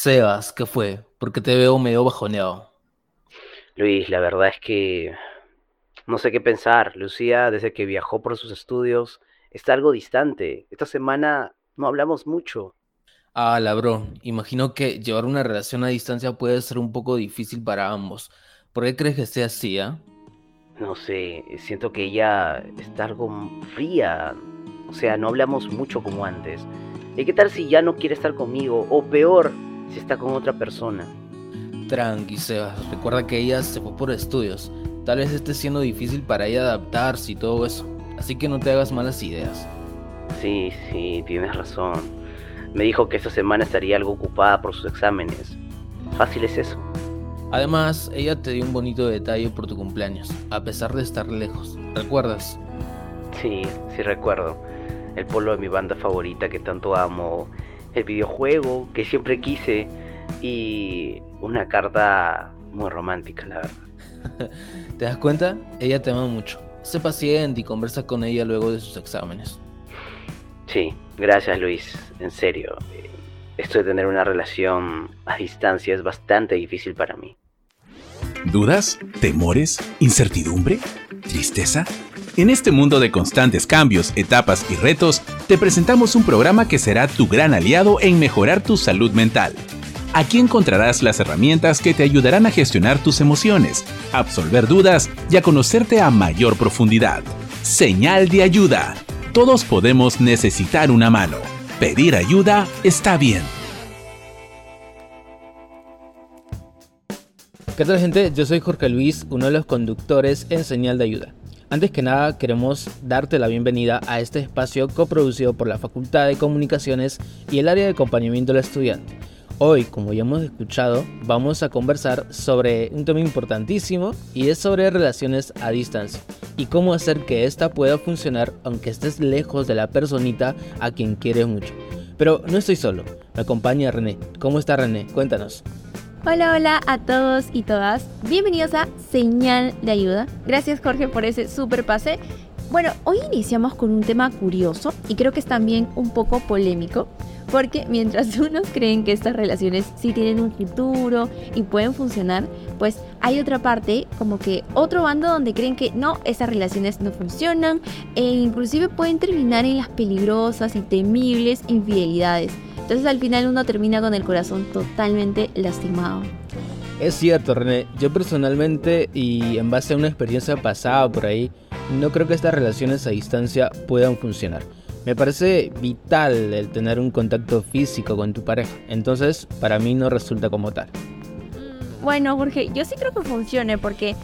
Sebas, ¿qué fue? Porque te veo medio bajoneado. Luis, la verdad es que no sé qué pensar. Lucía, desde que viajó por sus estudios, está algo distante. Esta semana no hablamos mucho. Ah, la bro, imagino que llevar una relación a distancia puede ser un poco difícil para ambos. ¿Por qué crees que sea así, ah? No sé, siento que ella está algo fría. O sea, no hablamos mucho como antes. ¿Y qué tal si ya no quiere estar conmigo? O peor, si está con otra persona. Tranqui, Sebas. Recuerda que ella se fue por estudios. Tal vez esté siendo difícil para ella adaptarse y todo eso. Así que no te hagas malas ideas. Sí, sí, tienes razón. Me dijo que esta semana estaría algo ocupada por sus exámenes. Fácil es eso. Además, ella te dio un bonito detalle por tu cumpleaños, a pesar de estar lejos. ¿Recuerdas? Sí, sí recuerdo. El polo de mi banda favorita que tanto amo, el videojuego que siempre quise y una carta muy romántica, la verdad. ¿Te das cuenta? Ella te ama mucho. Sé paciente y conversa con ella luego de sus exámenes. Sí, gracias Luis, en serio. Esto de tener una relación a distancia es bastante difícil para mí. ¿Dudas? ¿Temores? ¿Incertidumbre? ¿Tristeza? En este mundo de constantes cambios, etapas y retos, te presentamos un programa que será tu gran aliado en mejorar tu salud mental. Aquí encontrarás las herramientas que te ayudarán a gestionar tus emociones, absolver dudas y a conocerte a mayor profundidad. Señal de ayuda. Todos podemos necesitar una mano. Pedir ayuda está bien. ¿Qué tal gente? Yo soy Jorge Luis, uno de los conductores en Señal de Ayuda. Antes que nada, queremos darte la bienvenida a este espacio coproducido por la Facultad de Comunicaciones y el área de acompañamiento del estudiante. Hoy, como ya hemos escuchado, vamos a conversar sobre un tema importantísimo y es sobre relaciones a distancia y cómo hacer que esta pueda funcionar aunque estés lejos de la personita a quien quieres mucho. Pero no estoy solo, me acompaña René. ¿Cómo está René? Cuéntanos. Hola, hola a todos y todas. Bienvenidos a Señal de Ayuda. Gracias Jorge por ese super pase. Bueno, hoy iniciamos con un tema curioso y creo que es también un poco polémico, porque mientras unos creen que estas relaciones sí tienen un futuro y pueden funcionar, pues hay otra parte, como que otro bando donde creen que no, esas relaciones no funcionan e inclusive pueden terminar en las peligrosas y temibles infidelidades. Entonces al final uno termina con el corazón totalmente lastimado. Es cierto, René. Yo personalmente y en base a una experiencia pasada por ahí, no creo que estas relaciones a distancia puedan funcionar. Me parece vital el tener un contacto físico con tu pareja, entonces para mí no resulta como tal. Mm, bueno, Jorge, yo sí creo que funcione porque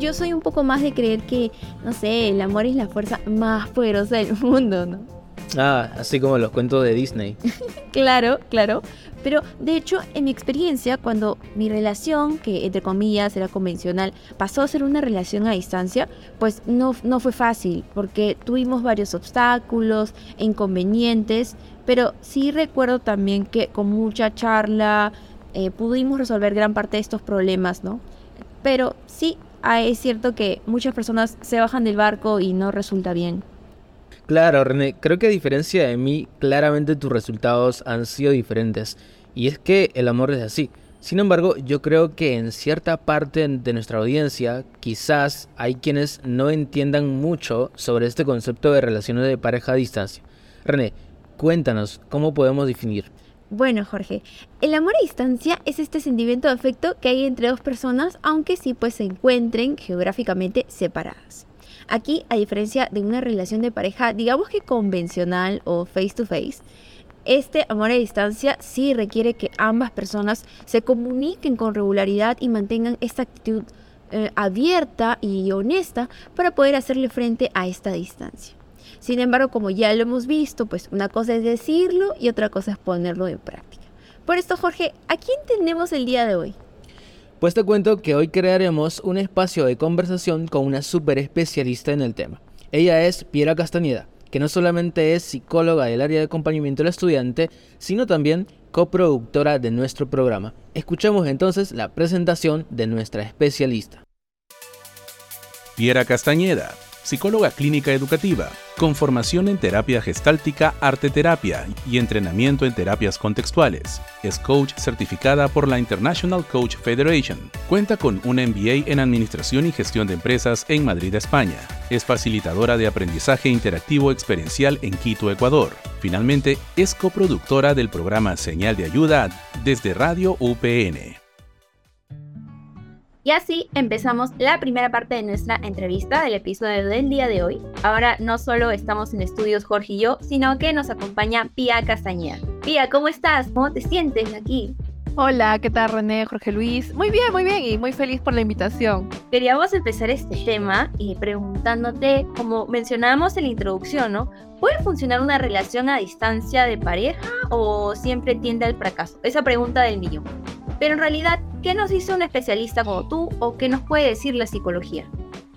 yo soy un poco más de creer que, no sé, el amor es la fuerza más poderosa del mundo, ¿no? Ah, así como los cuentos de Disney. claro, claro. Pero de hecho, en mi experiencia, cuando mi relación, que entre comillas era convencional, pasó a ser una relación a distancia, pues no, no fue fácil, porque tuvimos varios obstáculos inconvenientes, pero sí recuerdo también que con mucha charla eh, pudimos resolver gran parte de estos problemas, ¿no? Pero sí, ah, es cierto que muchas personas se bajan del barco y no resulta bien. Claro, René, creo que a diferencia de mí, claramente tus resultados han sido diferentes. Y es que el amor es así. Sin embargo, yo creo que en cierta parte de nuestra audiencia, quizás hay quienes no entiendan mucho sobre este concepto de relaciones de pareja a distancia. René, cuéntanos, ¿cómo podemos definir? Bueno, Jorge, el amor a distancia es este sentimiento de afecto que hay entre dos personas, aunque sí pues se encuentren geográficamente separadas. Aquí, a diferencia de una relación de pareja, digamos que convencional o face to face, este amor a distancia sí requiere que ambas personas se comuniquen con regularidad y mantengan esta actitud eh, abierta y honesta para poder hacerle frente a esta distancia. Sin embargo, como ya lo hemos visto, pues una cosa es decirlo y otra cosa es ponerlo en práctica. Por esto, Jorge, ¿a quién tenemos el día de hoy? Pues te cuento que hoy crearemos un espacio de conversación con una super especialista en el tema. Ella es Piera Castañeda, que no solamente es psicóloga del área de acompañamiento del estudiante, sino también coproductora de nuestro programa. Escuchemos entonces la presentación de nuestra especialista. Piera Castañeda psicóloga clínica educativa, con formación en terapia gestáltica, arte terapia y entrenamiento en terapias contextuales. Es coach certificada por la International Coach Federation. Cuenta con un MBA en Administración y Gestión de Empresas en Madrid, España. Es facilitadora de aprendizaje interactivo experiencial en Quito, Ecuador. Finalmente, es coproductora del programa Señal de Ayuda desde Radio UPN. Y así empezamos la primera parte de nuestra entrevista del episodio del día de hoy. Ahora no solo estamos en estudios Jorge y yo, sino que nos acompaña Pía Castañeda. Pía, ¿cómo estás? ¿Cómo te sientes aquí? Hola, ¿qué tal René, Jorge Luis? Muy bien, muy bien y muy feliz por la invitación. Queríamos empezar este tema y preguntándote, como mencionábamos en la introducción, ¿no? ¿Puede funcionar una relación a distancia de pareja o siempre tiende al fracaso? Esa pregunta del millón. Pero en realidad, ¿qué nos dice un especialista como tú o qué nos puede decir la psicología?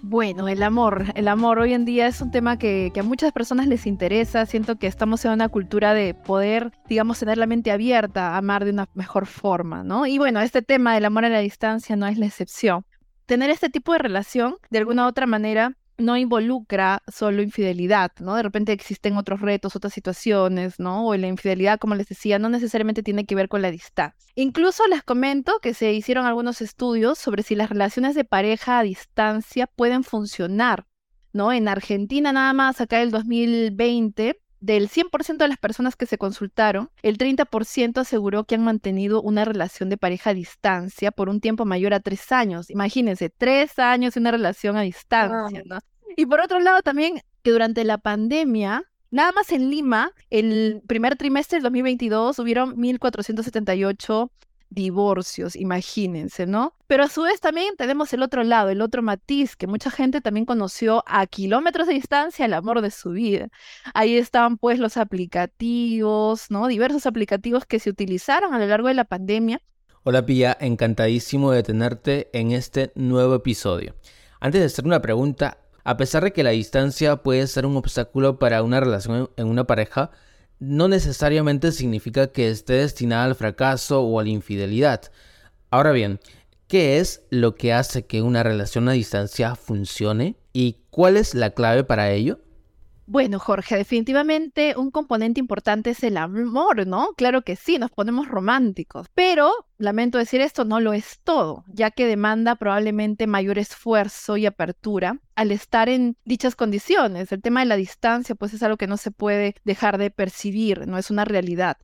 Bueno, el amor. El amor hoy en día es un tema que, a muchas personas les interesa. Siento que estamos en una cultura de poder, digamos, tener la mente abierta, amar de una mejor forma, ¿no? Y bueno, este tema del amor a la distancia no es la excepción. Tener este tipo de relación, de alguna u otra manera, no involucra solo infidelidad, ¿no? De repente existen otros retos, otras situaciones, ¿no? O la infidelidad, como les decía, no necesariamente tiene que ver con la distancia. Incluso les comento que se hicieron algunos estudios sobre si las relaciones de pareja a distancia pueden funcionar, ¿no? En Argentina nada más, acá el 2020, del 100% de las personas que se consultaron, el 30% aseguró que han mantenido una relación de pareja a distancia por un tiempo mayor a tres años. Imagínense, tres años de una relación a distancia, ¿no? Y por otro lado también que durante la pandemia, nada más en Lima, el primer trimestre del 2022 hubieron 1.478 divorcios, imagínense, ¿no? Pero a su vez también tenemos el otro lado, el otro matiz, que mucha gente también conoció a kilómetros de distancia el amor de su vida. Ahí estaban pues los aplicativos, ¿no? Diversos aplicativos que se utilizaron a lo largo de la pandemia. Hola Pía, encantadísimo de tenerte en este nuevo episodio. Antes de hacer una pregunta, a pesar de que la distancia puede ser un obstáculo para una relación en una pareja, no necesariamente significa que esté destinada al fracaso o a la infidelidad. Ahora bien, ¿qué es lo que hace que una relación a distancia funcione? ¿Y cuál es la clave para ello? Bueno, Jorge, definitivamente un componente importante es el amor, ¿no? Claro que sí, nos ponemos románticos, pero lamento decir esto, no lo es todo, ya que demanda probablemente mayor esfuerzo y apertura al estar en dichas condiciones. El tema de la distancia, pues es algo que no se puede dejar de percibir, no es una realidad.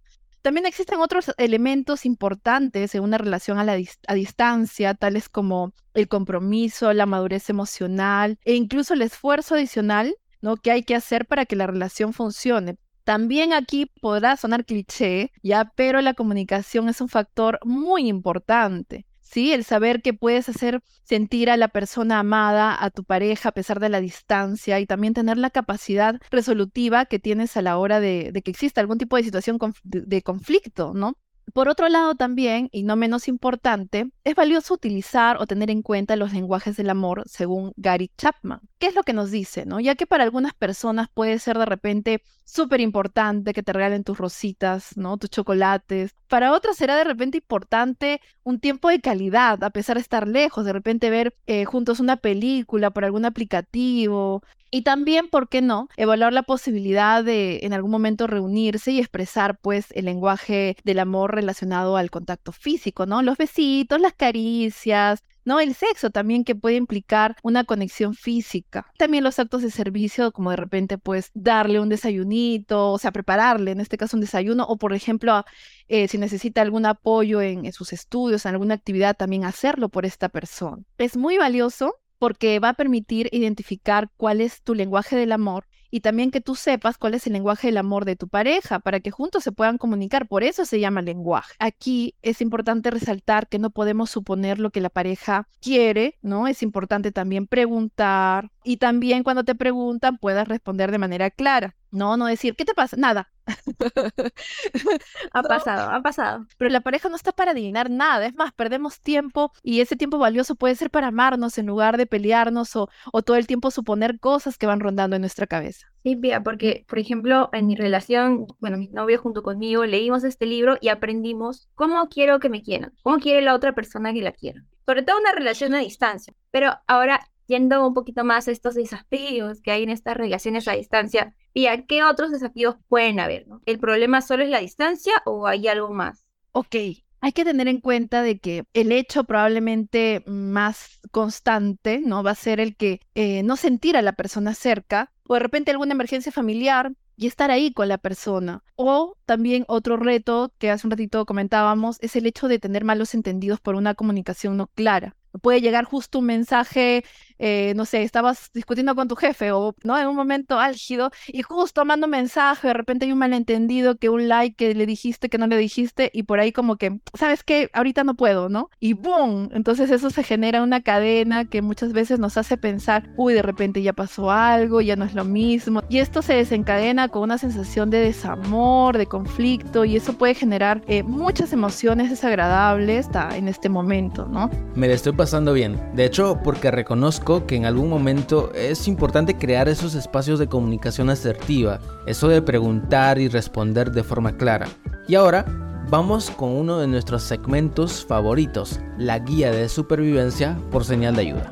También existen otros elementos importantes en una relación a, la a distancia, tales como el compromiso, la madurez emocional e incluso el esfuerzo adicional ¿no? ¿Qué hay que hacer para que la relación funcione? También aquí podrá sonar cliché, ya, pero la comunicación es un factor muy importante. ¿Sí? El saber que puedes hacer sentir a la persona amada, a tu pareja, a pesar de la distancia, y también tener la capacidad resolutiva que tienes a la hora de, que exista algún tipo de situación de conflicto, ¿no? Por otro lado también, y no menos importante, es valioso utilizar o tener en cuenta los lenguajes del amor según Gary Chapman. ¿Qué es lo que nos dice? ¿no? Ya que para algunas personas puede ser de repente súper importante que te regalen tus rositas, ¿no? tus chocolates. Para otras será de repente importante un tiempo de calidad, a pesar de estar lejos, de repente ver eh, juntos una película por algún aplicativo, y también, ¿por qué no?, evaluar la posibilidad de en algún momento reunirse y expresar pues el lenguaje del amor relacionado al contacto físico, ¿no? Los besitos, las caricias, ¿no? El sexo también que puede implicar una conexión física. También los actos de servicio, como de repente, pues, darle un desayunito, o sea, prepararle, en este caso, un desayuno, o por ejemplo, eh, si necesita algún apoyo en, en sus estudios, en alguna actividad, también hacerlo por esta persona. Es muy valioso porque va a permitir identificar cuál es tu lenguaje del amor y también que tú sepas cuál es el lenguaje del amor de tu pareja para que juntos se puedan comunicar. Por eso se llama lenguaje. Aquí es importante resaltar que no podemos suponer lo que la pareja quiere, ¿no? Es importante también preguntar y también cuando te preguntan puedas responder de manera clara. No, no decir, ¿qué te pasa? Nada. ha pasado, ha pasado. Pero la pareja no está para adivinar nada. Es más, perdemos tiempo y ese tiempo valioso puede ser para amarnos en lugar de pelearnos o, o todo el tiempo suponer cosas que van rondando en nuestra cabeza. Sí, porque, por ejemplo, en mi relación, bueno, mi novio junto conmigo, leímos este libro y aprendimos cómo quiero que me quieran, cómo quiere la otra persona que la quiera. Sobre todo una relación a distancia. Pero ahora yendo un poquito más a estos desafíos que hay en estas relaciones a distancia, Pía, ¿qué otros desafíos pueden haber? ¿no? ¿El problema solo es la distancia o hay algo más? Ok, hay que tener en cuenta de que el hecho probablemente más constante, ¿no? Va a ser el que eh, no sentir a la persona cerca o de repente alguna emergencia familiar y estar ahí con la persona. O también otro reto que hace un ratito comentábamos es el hecho de tener malos entendidos por una comunicación no clara. Puede llegar justo un mensaje eh, no sé, estabas discutiendo con tu jefe o, ¿no? En un momento álgido y justo mando mensaje, de repente hay un malentendido, que un like que le dijiste, que no le dijiste y por ahí como que, ¿sabes qué? Ahorita no puedo, ¿no? Y ¡boom! Entonces eso se genera una cadena que muchas veces nos hace pensar, uy, de repente ya pasó algo, ya no es lo mismo. Y esto se desencadena con una sensación de desamor, de conflicto y eso puede generar eh, muchas emociones desagradables en este momento, ¿no? Me lo estoy pasando bien. De hecho, porque reconozco que en algún momento es importante crear esos espacios de comunicación asertiva, eso de preguntar y responder de forma clara. Y ahora vamos con uno de nuestros segmentos favoritos, la guía de supervivencia por señal de ayuda.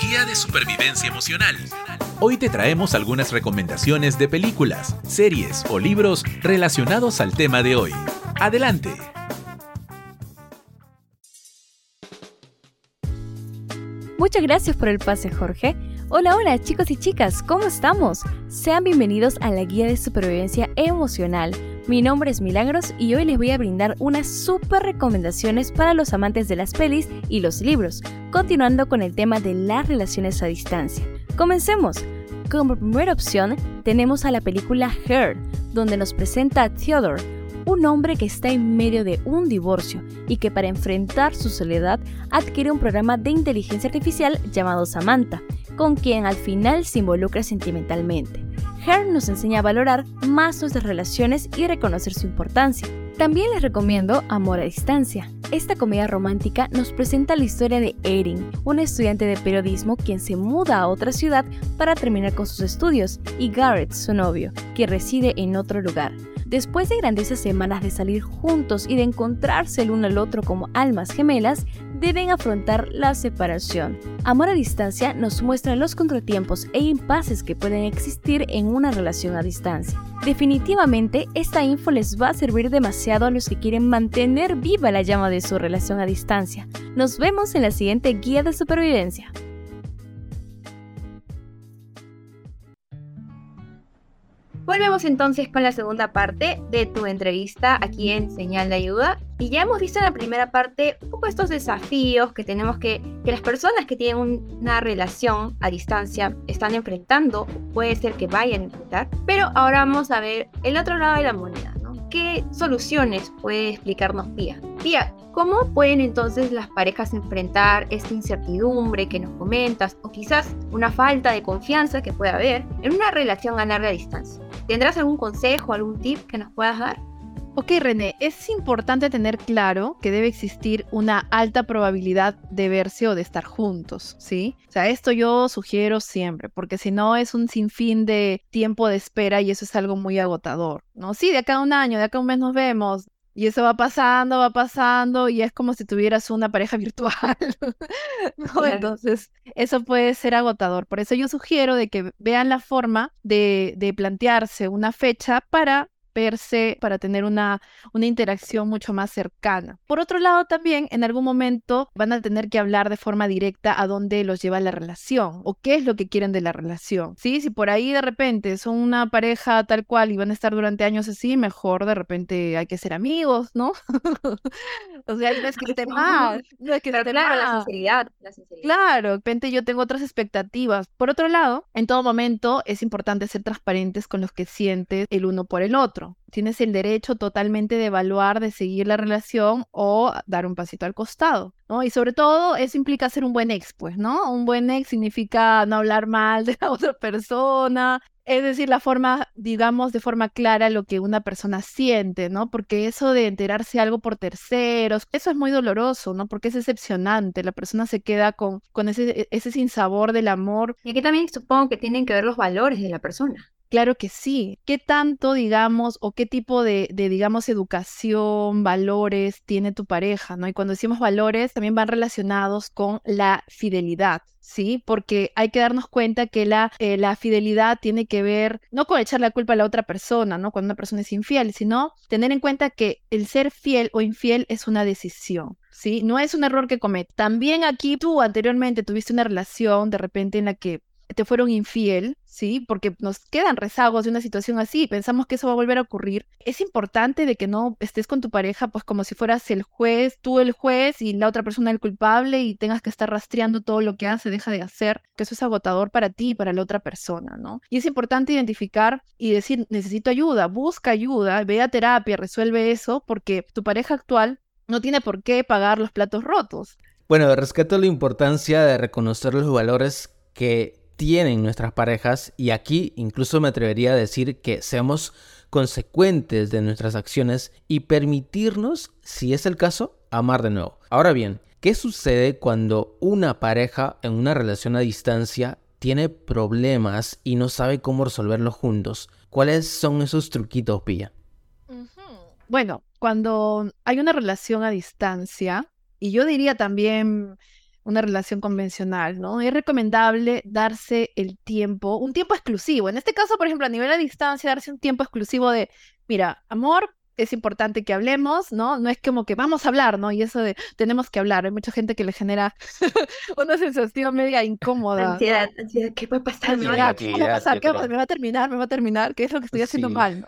Guía de supervivencia emocional. Hoy te traemos algunas recomendaciones de películas, series o libros relacionados al tema de hoy. Adelante. Muchas gracias por el pase, Jorge. Hola, hola chicos y chicas, ¿cómo estamos? Sean bienvenidos a la guía de supervivencia emocional. Mi nombre es Milagros y hoy les voy a brindar unas super recomendaciones para los amantes de las pelis y los libros, continuando con el tema de las relaciones a distancia. Comencemos. Como primera opción tenemos a la película Her, donde nos presenta a Theodore, un hombre que está en medio de un divorcio y que para enfrentar su soledad adquiere un programa de inteligencia artificial llamado Samantha, con quien al final se involucra sentimentalmente. Her nos enseña a valorar más nuestras relaciones y reconocer su importancia. También les recomiendo Amor a Distancia. Esta comedia romántica nos presenta la historia de Erin, un estudiante de periodismo quien se muda a otra ciudad para terminar con sus estudios, y Garrett, su novio, que reside en otro lugar. Después de grandiosas semanas de salir juntos y de encontrarse el uno al otro como almas gemelas, deben afrontar la separación. Amor a distancia nos muestra los contratiempos e impases que pueden existir en una relación a distancia. Definitivamente, esta info les va a servir demasiado a los que quieren mantener viva la llama de su relación a distancia. Nos vemos en la siguiente guía de supervivencia. Volvemos entonces con la segunda parte de tu entrevista aquí en Señal de Ayuda. Y ya hemos visto en la primera parte un poco estos desafíos que tenemos que, que las personas que tienen una relación a distancia están enfrentando, puede ser que vayan a enfrentar. Pero ahora vamos a ver el otro lado de la moneda, ¿no? ¿Qué soluciones puede explicarnos Pía? Pía, ¿cómo pueden entonces las parejas enfrentar esta incertidumbre que nos comentas o quizás una falta de confianza que pueda haber en una relación a larga distancia? ¿Tendrás algún consejo, algún tip que nos puedas dar? Ok, René, es importante tener claro que debe existir una alta probabilidad de verse o de estar juntos, ¿sí? O sea, esto yo sugiero siempre, porque si no es un sinfín de tiempo de espera y eso es algo muy agotador, ¿no? Sí, de acá a un año, de acá a un mes nos vemos, y eso va pasando, va pasando, y es como si tuvieras una pareja virtual. Entonces, eso puede ser agotador. Por eso yo sugiero de que vean la forma de, de plantearse una fecha para para tener una, una interacción mucho más cercana. Por otro lado, también en algún momento van a tener que hablar de forma directa a dónde los lleva la relación o qué es lo que quieren de la relación. ¿sí? Si por ahí de repente son una pareja tal cual y van a estar durante años así, mejor de repente hay que ser amigos, ¿no? o sea, no es que esté mal, no es que esté claro, La sinceridad, la sinceridad. Claro, de repente yo tengo otras expectativas. Por otro lado, en todo momento es importante ser transparentes con los que sientes el uno por el otro. Tienes el derecho totalmente de evaluar, de seguir la relación o dar un pasito al costado, ¿no? Y sobre todo eso implica ser un buen ex, pues, ¿no? Un buen ex significa no hablar mal de la otra persona, es decir, la forma, digamos, de forma clara lo que una persona siente, ¿no? Porque eso de enterarse algo por terceros, eso es muy doloroso, ¿no? Porque es decepcionante, la persona se queda con, ese, ese sinsabor del amor. Y aquí también supongo que tienen que ver los valores de la persona. Claro que sí. ¿Qué tanto, digamos, o qué tipo de, digamos, educación, valores tiene tu pareja, ¿no? Y cuando decimos valores, también van relacionados con la fidelidad. ¿sí? Porque hay que darnos cuenta que la, eh, la fidelidad tiene que ver no con echar la culpa a la otra persona, ¿no? Cuando una persona es infiel, sino tener en cuenta que el ser fiel o infiel es una decisión. ¿Sí? No es un error que comete. También aquí tú anteriormente tuviste una relación de repente en la que te fueron infiel, ¿sí? Porque nos quedan rezagos de una situación así, pensamos que eso va a volver a ocurrir. Es importante de que no estés con tu pareja pues como si fueras el juez, tú el juez y la otra persona el culpable y tengas que estar rastreando todo lo que hace, deja de hacer, que eso es agotador para ti y para la otra persona, ¿no? Y es importante identificar y decir, necesito ayuda, busca ayuda, ve a terapia, resuelve eso, porque tu pareja actual no tiene por qué pagar los platos rotos. Bueno, rescato la importancia de reconocer los valores que tienen nuestras parejas y aquí incluso me atrevería a decir que seamos consecuentes de nuestras acciones y permitirnos, si es el caso, amar de nuevo. Ahora bien, ¿qué sucede cuando una pareja en una relación a distancia tiene problemas y no sabe cómo resolverlos juntos? ¿Cuáles son esos truquitos, Pilla? Bueno, cuando hay una relación a distancia, y yo diría también una relación convencional, ¿no? Es recomendable darse el tiempo, un tiempo exclusivo. En este caso, por ejemplo, a nivel de distancia, darse un tiempo exclusivo de, mira, amor, es importante que hablemos, ¿no? No es como que vamos a hablar, ¿no? Y eso de tenemos que hablar. Hay mucha gente que le genera una sensación media incómoda. Ansiedad, ansiedad, ¿qué puede pasar? ¿Qué va a pasar? ¿Qué Me va a terminar, me va a terminar, ¿qué es lo que estoy haciendo mal?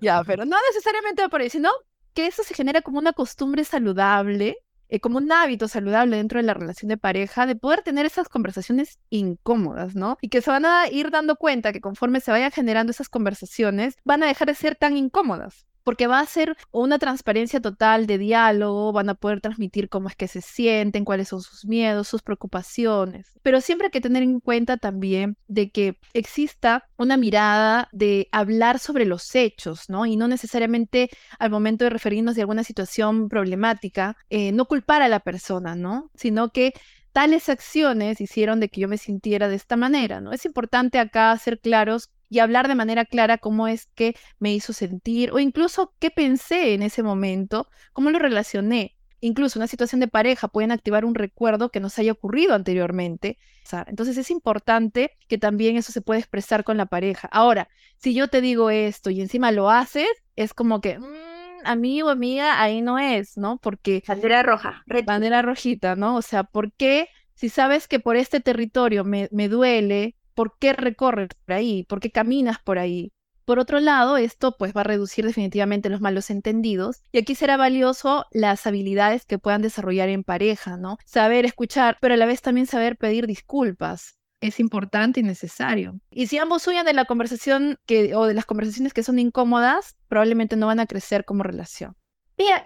ya, pero no necesariamente va por ahí, sino que eso se genera como una costumbre saludable eh, como un hábito saludable dentro de la relación de pareja, de poder tener esas conversaciones incómodas, ¿no? Y que se van a ir dando cuenta que conforme se vayan generando esas conversaciones, van a dejar de ser tan incómodas porque va a ser una transparencia total de diálogo, van a poder transmitir cómo es que se sienten, cuáles son sus miedos, sus preocupaciones. Pero siempre hay que tener en cuenta también de que exista una mirada de hablar sobre los hechos, ¿no? Y no necesariamente al momento de referirnos de alguna situación problemática, eh, no culpar a la persona, ¿no? Sino que tales acciones hicieron de que yo me sintiera de esta manera, ¿no? Es importante acá ser claros y hablar de manera clara cómo es que me hizo sentir o incluso qué pensé en ese momento, cómo lo relacioné. Incluso una situación de pareja pueden activar un recuerdo que nos haya ocurrido anteriormente. Entonces es importante que también eso se pueda expresar con la pareja. Ahora, si yo te digo esto y encima lo haces, es como que, mm, amigo, amiga, ahí no es, ¿no? Porque... Bandera roja. Bandera rojita, ¿no? O sea, ¿por qué si sabes que por este territorio me, me duele, ¿Por qué recorres por ahí? ¿Por qué caminas por ahí? Por otro lado, esto pues va a reducir definitivamente los malos entendidos y aquí será valioso las habilidades que puedan desarrollar en pareja, ¿no? Saber escuchar, pero a la vez también saber pedir disculpas. Es importante y necesario. Y si ambos huyen de la conversación o de las conversaciones que son incómodas, probablemente no van a crecer como relación.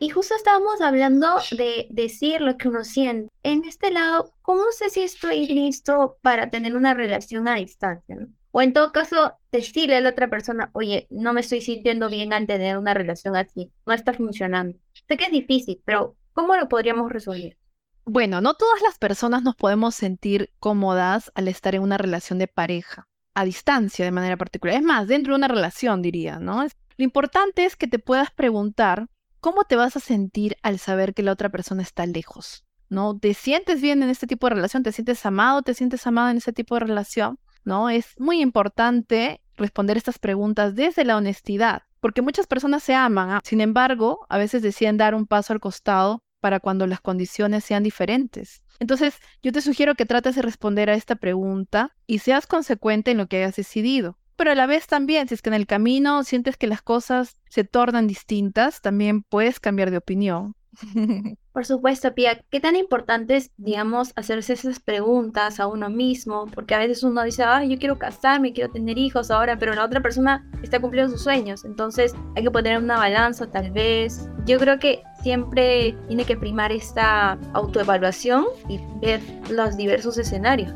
Y justo estábamos hablando de decir lo que uno siente. En este lado, ¿cómo sé si estoy listo para tener una relación a distancia? O en todo caso, decirle a la otra persona, oye, no me estoy sintiendo bien al tener una relación así, no está funcionando. Sé que es difícil, pero ¿cómo lo podríamos resolver? Bueno, no todas las personas nos podemos sentir cómodas al estar en una relación de pareja, a distancia de manera particular. Es más, dentro de una relación, diría, ¿no? Lo importante es que te puedas preguntar ¿cómo te vas a sentir al saber que la otra persona está lejos? ¿No? ¿Te sientes bien en este tipo de relación? ¿Te sientes amado? ¿Te sientes amado en este tipo de relación? ¿No? Es muy importante responder estas preguntas desde la honestidad, porque muchas personas se aman, ¿ah? sin embargo, a veces deciden dar un paso al costado para cuando las condiciones sean diferentes. Entonces, yo te sugiero que trates de responder a esta pregunta y seas consecuente en lo que hayas decidido pero a la vez también, si es que en el camino sientes que las cosas se tornan distintas, también puedes cambiar de opinión. Por supuesto, Pia, ¿qué tan importante es, digamos, hacerse esas preguntas a uno mismo? Porque a veces uno dice, ah, yo quiero casarme, quiero tener hijos ahora, pero la otra persona está cumpliendo sus sueños. Entonces hay que poner una balanza, tal vez. Yo creo que siempre tiene que primar esta autoevaluación y ver los diversos escenarios.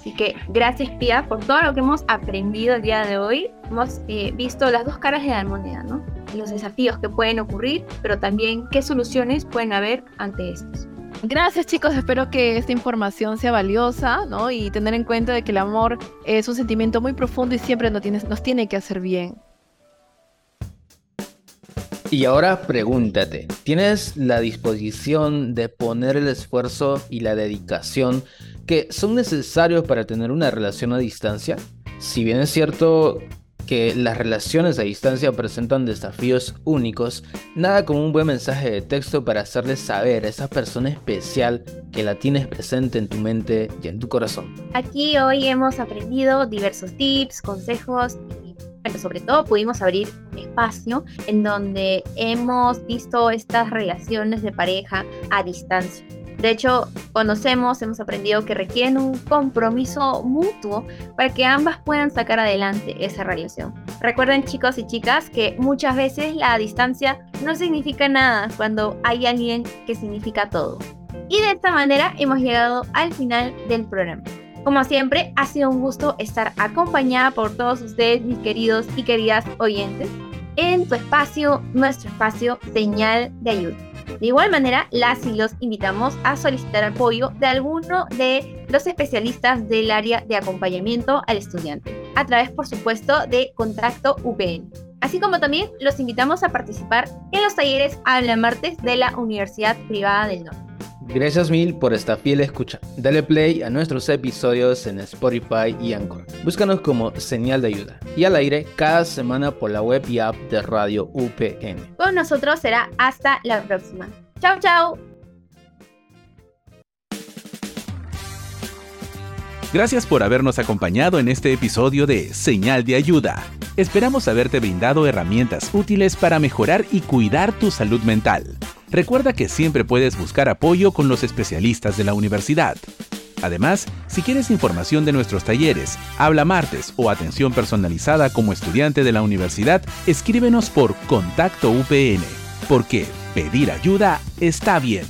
Así que gracias Pia por todo lo que hemos aprendido el día de hoy. Hemos eh, visto las dos caras de la moneda, ¿no? Los desafíos que pueden ocurrir, pero también qué soluciones pueden haber ante estos. Gracias chicos, espero que esta información sea valiosa, ¿no? Y tener en cuenta de que el amor es un sentimiento muy profundo y siempre nos tiene, nos tiene que hacer bien. Y ahora pregúntate, ¿tienes la disposición de poner el esfuerzo y la dedicación que son necesarios para tener una relación a distancia? Si bien es cierto que las relaciones a distancia presentan desafíos únicos, nada como un buen mensaje de texto para hacerles saber a esa persona especial que la tienes presente en tu mente y en tu corazón. Aquí hoy hemos aprendido diversos tips, consejos y pero sobre todo pudimos abrir un espacio en donde hemos visto estas relaciones de pareja a distancia. De hecho, conocemos, hemos aprendido que requieren un compromiso mutuo para que ambas puedan sacar adelante esa relación. Recuerden chicos y chicas que muchas veces la distancia no significa nada cuando hay alguien que significa todo. Y de esta manera hemos llegado al final del programa. Como siempre, ha sido un gusto estar acompañada por todos ustedes, mis queridos y queridas oyentes, en tu espacio, nuestro espacio, señal de ayuda. De igual manera, las y los invitamos a solicitar apoyo de alguno de los especialistas del área de acompañamiento al estudiante, a través, por supuesto, de Contacto UPN. Así como también los invitamos a participar en los talleres Habla Martes de la Universidad Privada del Norte. Gracias mil por esta fiel escucha. Dale play a nuestros episodios en Spotify y Anchor. Búscanos como señal de ayuda y al aire cada semana por la web y app de Radio UPN. Con nosotros será hasta la próxima. Chao, chao. Gracias por habernos acompañado en este episodio de Señal de Ayuda. Esperamos haberte brindado herramientas útiles para mejorar y cuidar tu salud mental. Recuerda que siempre puedes buscar apoyo con los especialistas de la universidad. Además, si quieres información de nuestros talleres, habla martes o atención personalizada como estudiante de la universidad, escríbenos por Contacto UPN, porque pedir ayuda está bien.